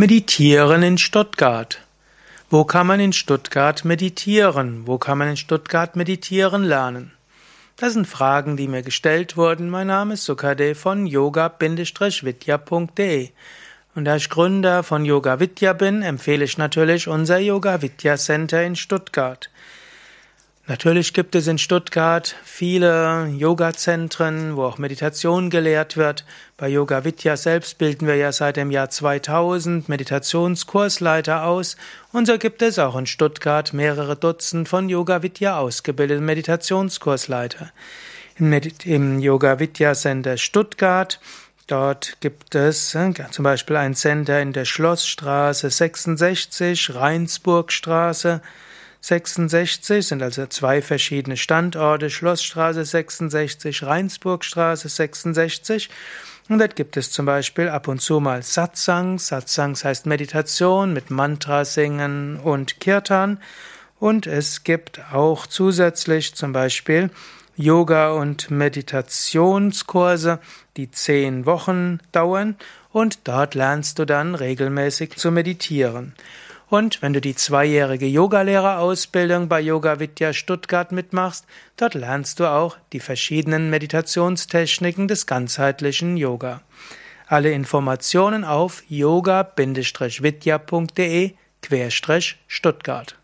Meditieren in Stuttgart. Wo kann man in Stuttgart meditieren? Wo kann man in Stuttgart meditieren lernen? Das sind Fragen, die mir gestellt wurden. Mein Name ist Sukade von yoga-vidya.de. Und da ich Gründer von Yoga Vidya bin, empfehle ich natürlich unser Yoga Vidya Center in Stuttgart. Natürlich gibt es in Stuttgart viele Yoga-Zentren, wo auch Meditation gelehrt wird. Bei Yoga Vidya selbst bilden wir ja seit dem Jahr 2000 Meditationskursleiter aus. Und so gibt es auch in Stuttgart mehrere Dutzend von Yoga Vidya ausgebildeten Meditationskursleiter. Im, Yoga Vidya Center Stuttgart Dort gibt es äh, zum Beispiel ein Center in der Schlossstraße 66, Rheinsburgstraße, 66 sind also zwei verschiedene Standorte, Schlossstraße 66, Rheinsburgstraße 66. Und dort gibt es zum Beispiel ab und zu mal Satsangs. Satsangs heißt Meditation mit Mantra singen und Kirtan. Und es gibt auch zusätzlich zum Beispiel Yoga- und Meditationskurse, die zehn Wochen dauern. Und dort lernst du dann regelmäßig zu meditieren. Und wenn du die zweijährige Yogalehrerausbildung bei Yoga Vidya Stuttgart mitmachst, dort lernst du auch die verschiedenen Meditationstechniken des ganzheitlichen Yoga. Alle Informationen auf yoga-vidya.de Stuttgart